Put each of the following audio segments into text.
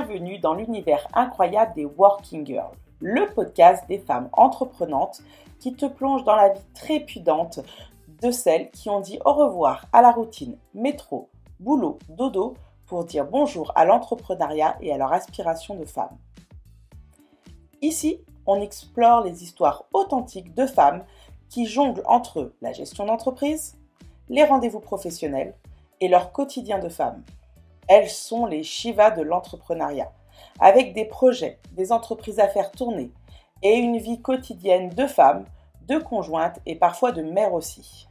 bienvenue dans l'univers incroyable des Working Girls, le podcast des femmes entreprenantes qui te plonge dans la vie trépidante de celles qui ont dit au revoir à la routine métro, boulot, dodo pour dire bonjour à l'entrepreneuriat et à leur aspiration de femmes. Ici, on explore les histoires authentiques de femmes qui jonglent entre la gestion d'entreprise, les rendez-vous professionnels et leur quotidien de femmes. Elles sont les Shiva de l'entrepreneuriat, avec des projets, des entreprises à faire tourner et une vie quotidienne de femmes, de conjointes et parfois de mères aussi.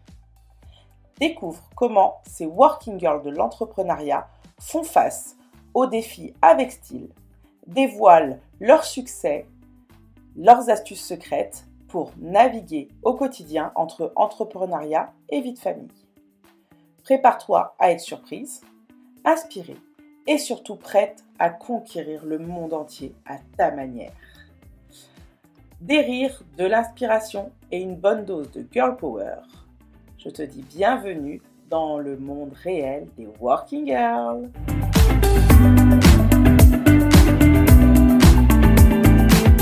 Découvre comment ces working girls de l'entrepreneuriat font face aux défis avec style, dévoilent leurs succès, leurs astuces secrètes pour naviguer au quotidien entre entrepreneuriat et vie de famille. Prépare-toi à être surprise, inspirée et surtout prête à conquérir le monde entier à ta manière. Des rires, de l'inspiration et une bonne dose de girl power. Je te dis bienvenue dans le monde réel des working girls.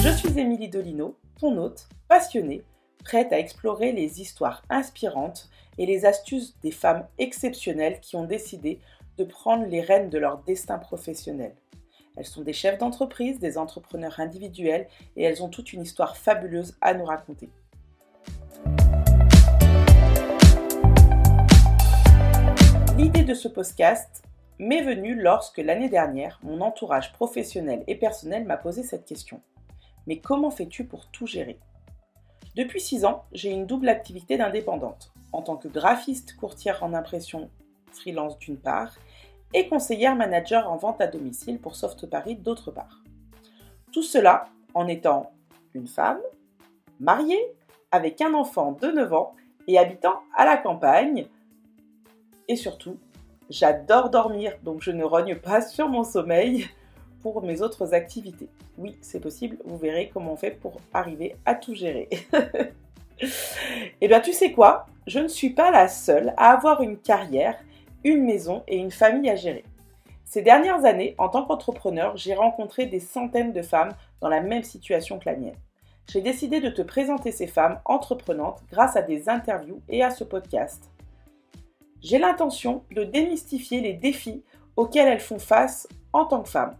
Je suis Émilie Dolino, ton hôte, passionnée, prête à explorer les histoires inspirantes et les astuces des femmes exceptionnelles qui ont décidé de prendre les rênes de leur destin professionnel. Elles sont des chefs d'entreprise, des entrepreneurs individuels et elles ont toute une histoire fabuleuse à nous raconter. L'idée de ce podcast m'est venue lorsque l'année dernière, mon entourage professionnel et personnel m'a posé cette question. Mais comment fais-tu pour tout gérer? Depuis 6 ans, j'ai une double activité d'indépendante, en tant que graphiste courtière en impression freelance d'une part, et conseillère manager en vente à domicile pour Soft Paris d'autre part. Tout cela en étant une femme, mariée, avec un enfant de 9 ans et habitant à la campagne. Et surtout, j'adore dormir, donc je ne rogne pas sur mon sommeil pour mes autres activités. Oui, c'est possible, vous verrez comment on fait pour arriver à tout gérer. Eh bien, tu sais quoi? Je ne suis pas la seule à avoir une carrière une maison et une famille à gérer. Ces dernières années, en tant qu'entrepreneur, j'ai rencontré des centaines de femmes dans la même situation que la mienne. J'ai décidé de te présenter ces femmes entreprenantes grâce à des interviews et à ce podcast. J'ai l'intention de démystifier les défis auxquels elles font face en tant que femmes.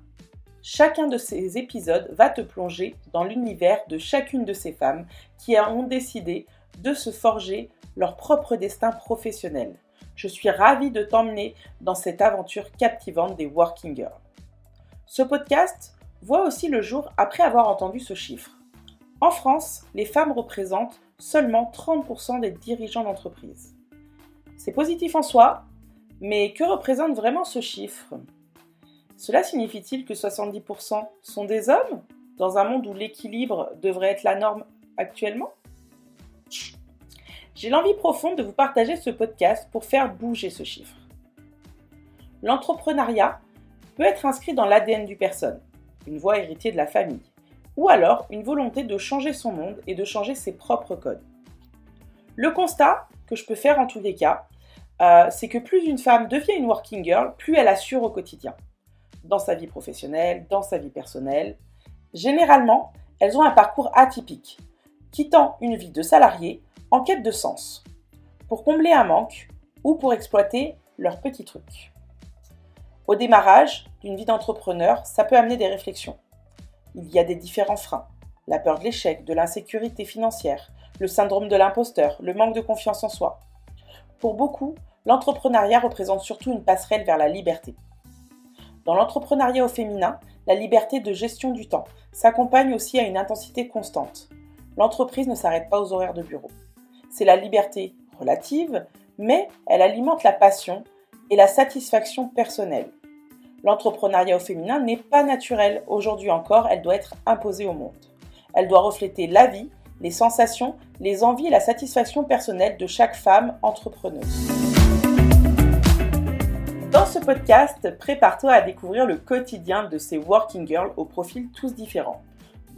Chacun de ces épisodes va te plonger dans l'univers de chacune de ces femmes qui ont décidé de se forger leur propre destin professionnel. Je suis ravie de t'emmener dans cette aventure captivante des Working Girls. Ce podcast voit aussi le jour après avoir entendu ce chiffre. En France, les femmes représentent seulement 30% des dirigeants d'entreprise. C'est positif en soi, mais que représente vraiment ce chiffre? Cela signifie-t-il que 70% sont des hommes? Dans un monde où l'équilibre devrait être la norme actuellement? J'ai l'envie profonde de vous partager ce podcast pour faire bouger ce chiffre. L'entrepreneuriat peut être inscrit dans l'ADN du personne, une voie héritée de la famille, ou alors une volonté de changer son monde et de changer ses propres codes. Le constat que je peux faire en tous les cas, euh, c'est que plus une femme devient une working girl, plus elle assure au quotidien, dans sa vie professionnelle, dans sa vie personnelle. Généralement, elles ont un parcours atypique, quittant une vie de salarié en quête de sens, pour combler un manque ou pour exploiter leurs petits trucs. Au démarrage d'une vie d'entrepreneur, ça peut amener des réflexions. Il y a des différents freins, la peur de l'échec, de l'insécurité financière, le syndrome de l'imposteur, le manque de confiance en soi. Pour beaucoup, l'entrepreneuriat représente surtout une passerelle vers la liberté. Dans l'entrepreneuriat au féminin, la liberté de gestion du temps s'accompagne aussi à une intensité constante. L'entreprise ne s'arrête pas aux horaires de bureau c'est la liberté relative, mais elle alimente la passion et la satisfaction personnelle. L'entrepreneuriat au féminin n'est pas naturel. Aujourd'hui encore, elle doit être imposée au monde. Elle doit refléter la vie, les sensations, les envies et la satisfaction personnelle de chaque femme entrepreneuse. Dans ce podcast, prépare-toi à découvrir le quotidien de ces working girls au profil tous différents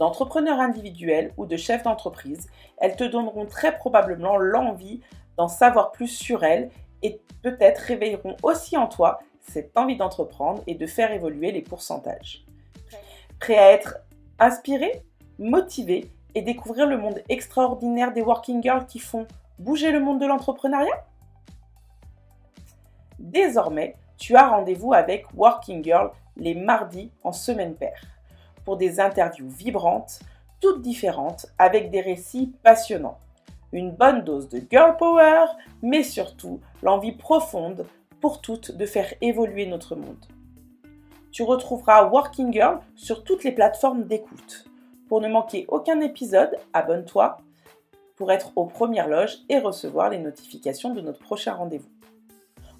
d'entrepreneurs individuels ou de chefs d'entreprise, elles te donneront très probablement l'envie d'en savoir plus sur elles et peut-être réveilleront aussi en toi cette envie d'entreprendre et de faire évoluer les pourcentages. Prêt à être inspiré, motivé et découvrir le monde extraordinaire des working girls qui font bouger le monde de l'entrepreneuriat? Désormais, tu as rendez-vous avec Working Girl les mardis en semaine paire pour des interviews vibrantes, toutes différentes, avec des récits passionnants. Une bonne dose de girl power, mais surtout l'envie profonde pour toutes de faire évoluer notre monde. Tu retrouveras Working Girl sur toutes les plateformes d'écoute. Pour ne manquer aucun épisode, abonne-toi pour être aux premières loges et recevoir les notifications de notre prochain rendez-vous.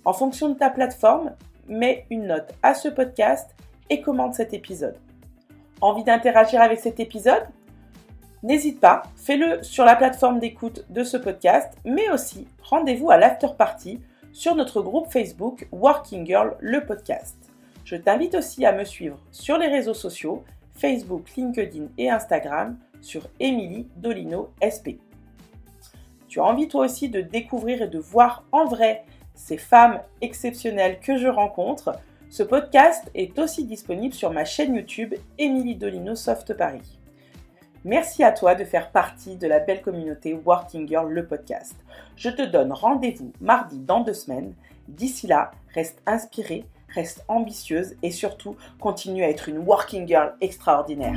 En fonction de ta plateforme, mets une note à ce podcast et commente cet épisode. Envie d'interagir avec cet épisode N'hésite pas, fais-le sur la plateforme d'écoute de ce podcast, mais aussi rendez-vous à l'after party sur notre groupe Facebook Working Girl le podcast. Je t'invite aussi à me suivre sur les réseaux sociaux Facebook, LinkedIn et Instagram sur Émilie Dolino SP. Tu as envie toi aussi de découvrir et de voir en vrai ces femmes exceptionnelles que je rencontre? Ce podcast est aussi disponible sur ma chaîne YouTube Émilie Dolino Soft Paris. Merci à toi de faire partie de la belle communauté Working Girl le podcast. Je te donne rendez-vous mardi dans deux semaines. D'ici là, reste inspirée reste ambitieuse et surtout continue à être une working girl extraordinaire.